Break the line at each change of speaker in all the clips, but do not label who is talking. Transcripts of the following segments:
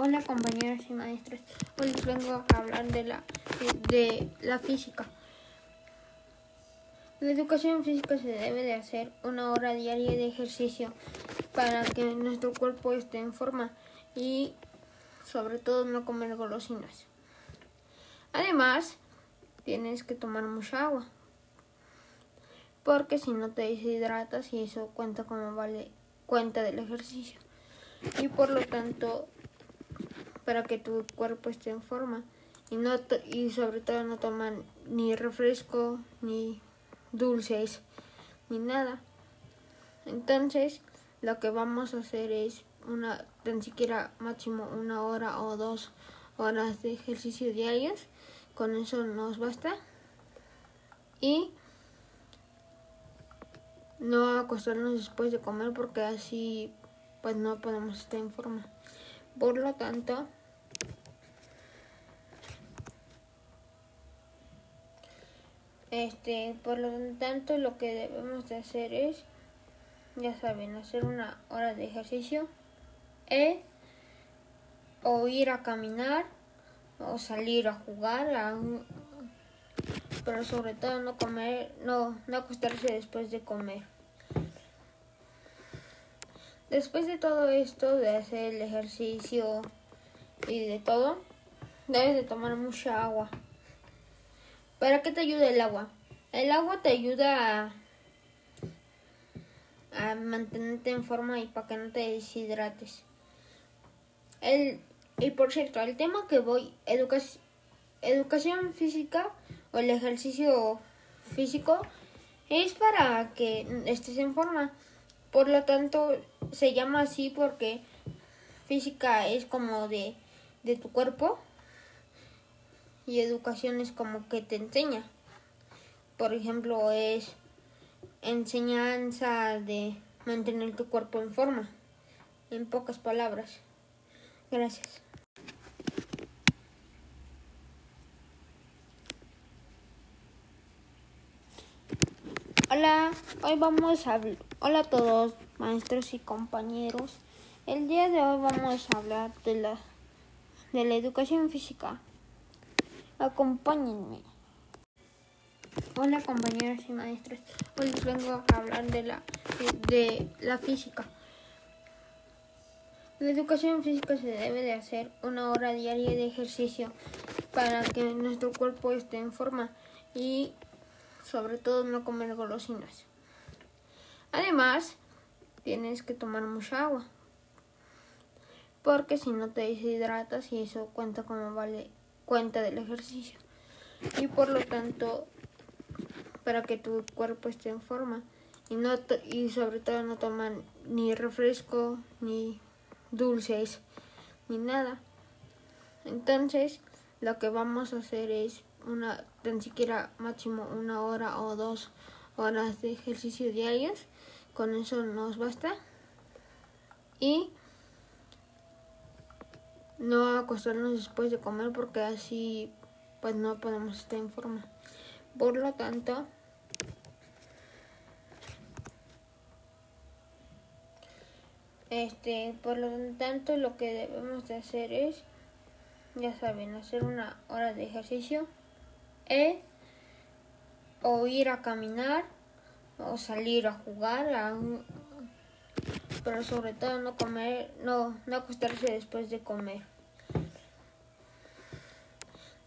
Hola compañeros y maestros, hoy les vengo a hablar de la, de la física. La educación física se debe de hacer una hora diaria de ejercicio para que nuestro cuerpo esté en forma y sobre todo no comer golosinas. Además, tienes que tomar mucha agua porque si no te deshidratas y eso cuenta como vale cuenta del ejercicio y por lo tanto para que tu cuerpo esté en forma. Y no y sobre todo no toman ni refresco ni dulces ni nada. Entonces lo que vamos a hacer es una tan siquiera máximo una hora o dos horas de ejercicio diarios. Con eso nos basta. Y no acostarnos después de comer porque así pues no podemos estar en forma. Por lo tanto Este, por lo tanto, lo que debemos de hacer es, ya saben, hacer una hora de ejercicio, e, o ir a caminar, o salir a jugar, pero sobre todo no comer, no, no acostarse después de comer. Después de todo esto, de hacer el ejercicio y de todo, debes de tomar mucha agua. ¿Para qué te ayuda el agua? El agua te ayuda a, mantenerte en forma y para que no te deshidrates. El, y por cierto, el tema que voy, educación física o el ejercicio físico, es para que estés en forma. Por lo tanto, se llama así porque física es como de, de tu cuerpo y educación es como que te enseña. Por ejemplo, es enseñanza de mantener tu cuerpo en forma. En pocas palabras. Gracias. Hola, hoy vamos a Hola a todos, maestros y compañeros. El día de hoy vamos a hablar de la de la educación física. Acompáñenme. Hola compañeros y maestros, hoy vengo a hablar de la, de, la física. La educación física se debe de hacer una hora diaria de ejercicio para que nuestro cuerpo esté en forma y sobre todo no comer golosinas. Además, tienes que tomar mucha agua porque si no te deshidratas y eso cuenta como vale cuenta del ejercicio. Y por lo tanto para que tu cuerpo esté en forma. Y no y sobre todo no toman ni refresco ni dulces ni nada. Entonces lo que vamos a hacer es una tan siquiera máximo una hora o dos horas de ejercicio diarios. Con eso nos basta. Y no acostarnos después de comer porque así pues no podemos estar en forma. Por lo tanto, este, por lo tanto lo que debemos de hacer es, ya saben, hacer una hora de ejercicio, e, o ir a caminar, o salir a jugar, pero sobre todo no comer, no, no acostarse después de comer.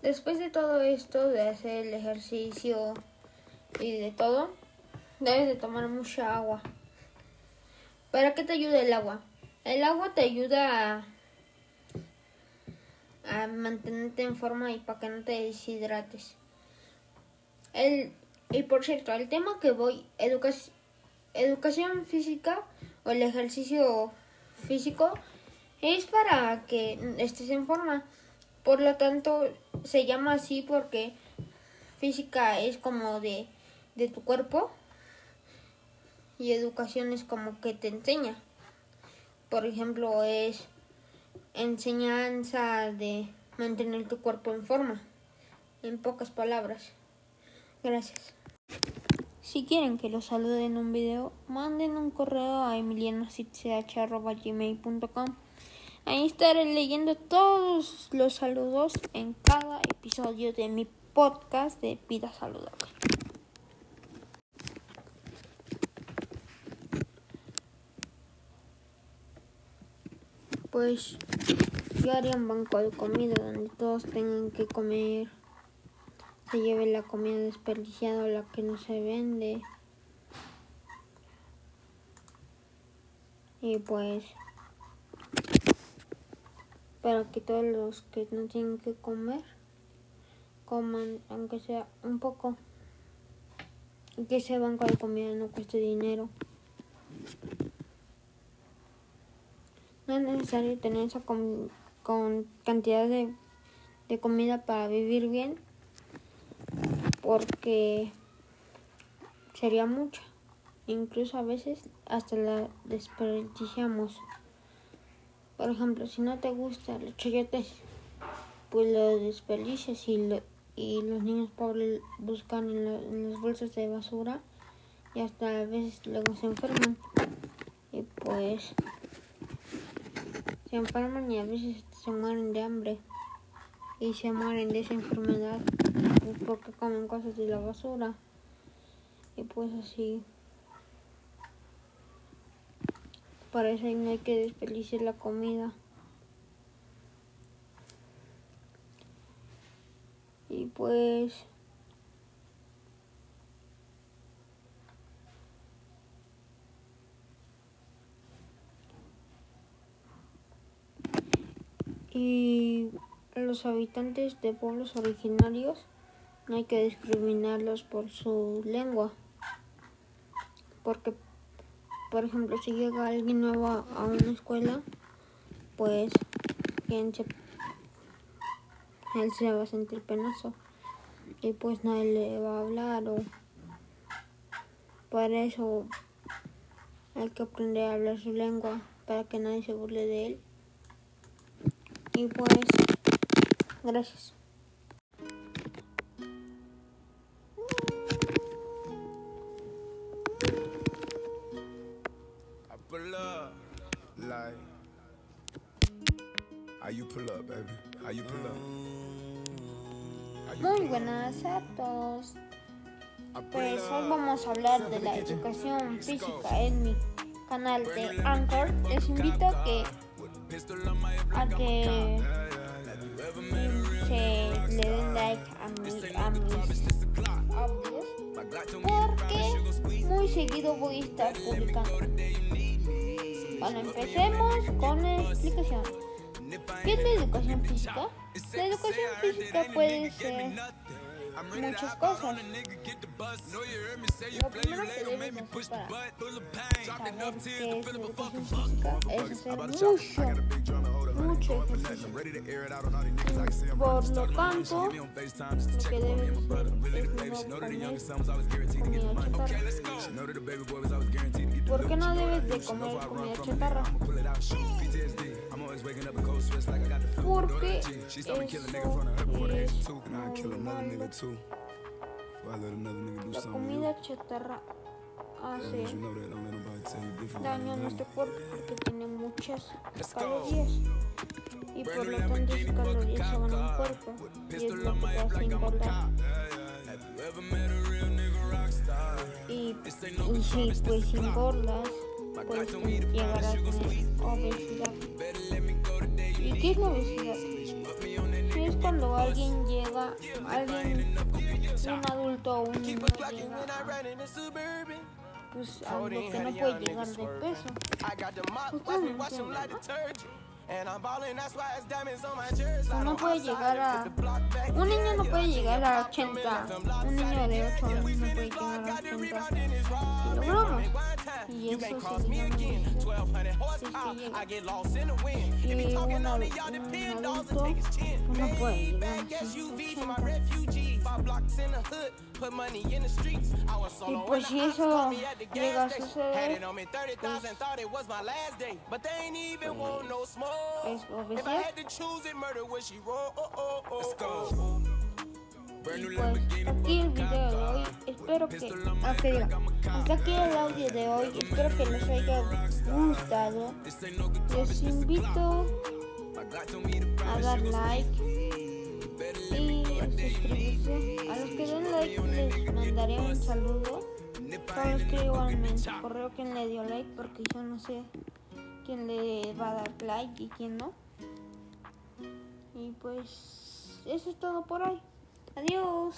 Después de todo esto, de hacer el ejercicio y de todo, debes de tomar mucha agua. ¿Para qué te ayuda el agua? El agua te ayuda a, a mantenerte en forma y para que no te deshidrates. El, y por cierto, el tema que voy, educación física o el ejercicio físico es para que estés en forma. Por lo tanto, se llama así porque física es como de, de tu cuerpo y educación es como que te enseña. Por ejemplo, es enseñanza de mantener tu cuerpo en forma. En pocas palabras. Gracias. Si quieren que los salude en un video, manden un correo a emilianosich.gmail.com Ahí estaré leyendo todos los saludos en cada episodio de mi podcast de Vida Saludable. Pues yo haría un banco de comida donde todos tengan que comer, se lleve la comida desperdiciada, la que no se vende. Y pues para que todos los que no tienen que comer coman aunque sea un poco y que ese banco de comida no cueste dinero. No es necesario tener esa con, cantidad de, de comida para vivir bien porque sería mucha. Incluso a veces hasta la desperdiciamos. Por ejemplo, si no te gusta los chayotes, pues lo desperdicias y, y los niños pobres buscan en, en las bolsas de basura y hasta a veces luego se enferman. Y pues se enferman y a veces se mueren de hambre y se mueren de esa enfermedad pues, porque comen cosas de la basura y pues así Para eso no hay que desperdiciar la comida. Y pues... Y los habitantes de pueblos originarios no hay que discriminarlos por su lengua, porque por ejemplo, si llega alguien nuevo a una escuela, pues él se va a sentir penoso y pues nadie le va a hablar o para eso hay que aprender a hablar su lengua para que nadie se burle de él. Y pues, gracias. Muy buenas a todos. Pues hoy vamos a hablar de la educación física en mi canal de Anchor. Les invito a que a que like a, mi, a mis audios porque muy seguido voy a estar publicando. Bueno, empecemos con la explicación. ¿Qué es la educación física? La educación física puede ser muchas cosas. Lo primero que debes hacer para saber qué es la educación física es hacer mucho. Por lo tanto, lo que debes hacer es no comer comida chatarra. ¿Por qué no debes de comer comida chatarra? Porque eso es La comida chatarra hace daño a nuestro cuerpo porque tiene muchas calorías. Y por lo tanto esas calorías se van al cuerpo. Y es lo que te hace engordar. Y, y si pues engordas, puedes llegar a tener obesidad. ¿Y qué es la obesidad? Es cuando alguien llega, alguien, un adulto o un niño llega pues algo que no puede llegar de peso. Ustedes ¿no? Puede llegar a... Un niño no puede llegar a 80. Un niño de 8 años no puede llegar a 80 kilogramos. Y eso significa Y un, adulto no puede llegar a 180. Y pues si eso llega a suceder, pues, es obesidad. Y pues aquí el video de hoy, espero que, okay, diga, hasta aquí el audio de hoy, espero que les haya gustado. Les invito dar like A los que den like les mandaré un saludo. Solo escribo igualmente correo quien le dio like porque yo no sé quién le va a dar like y quién no. Y pues eso es todo por hoy. Adiós.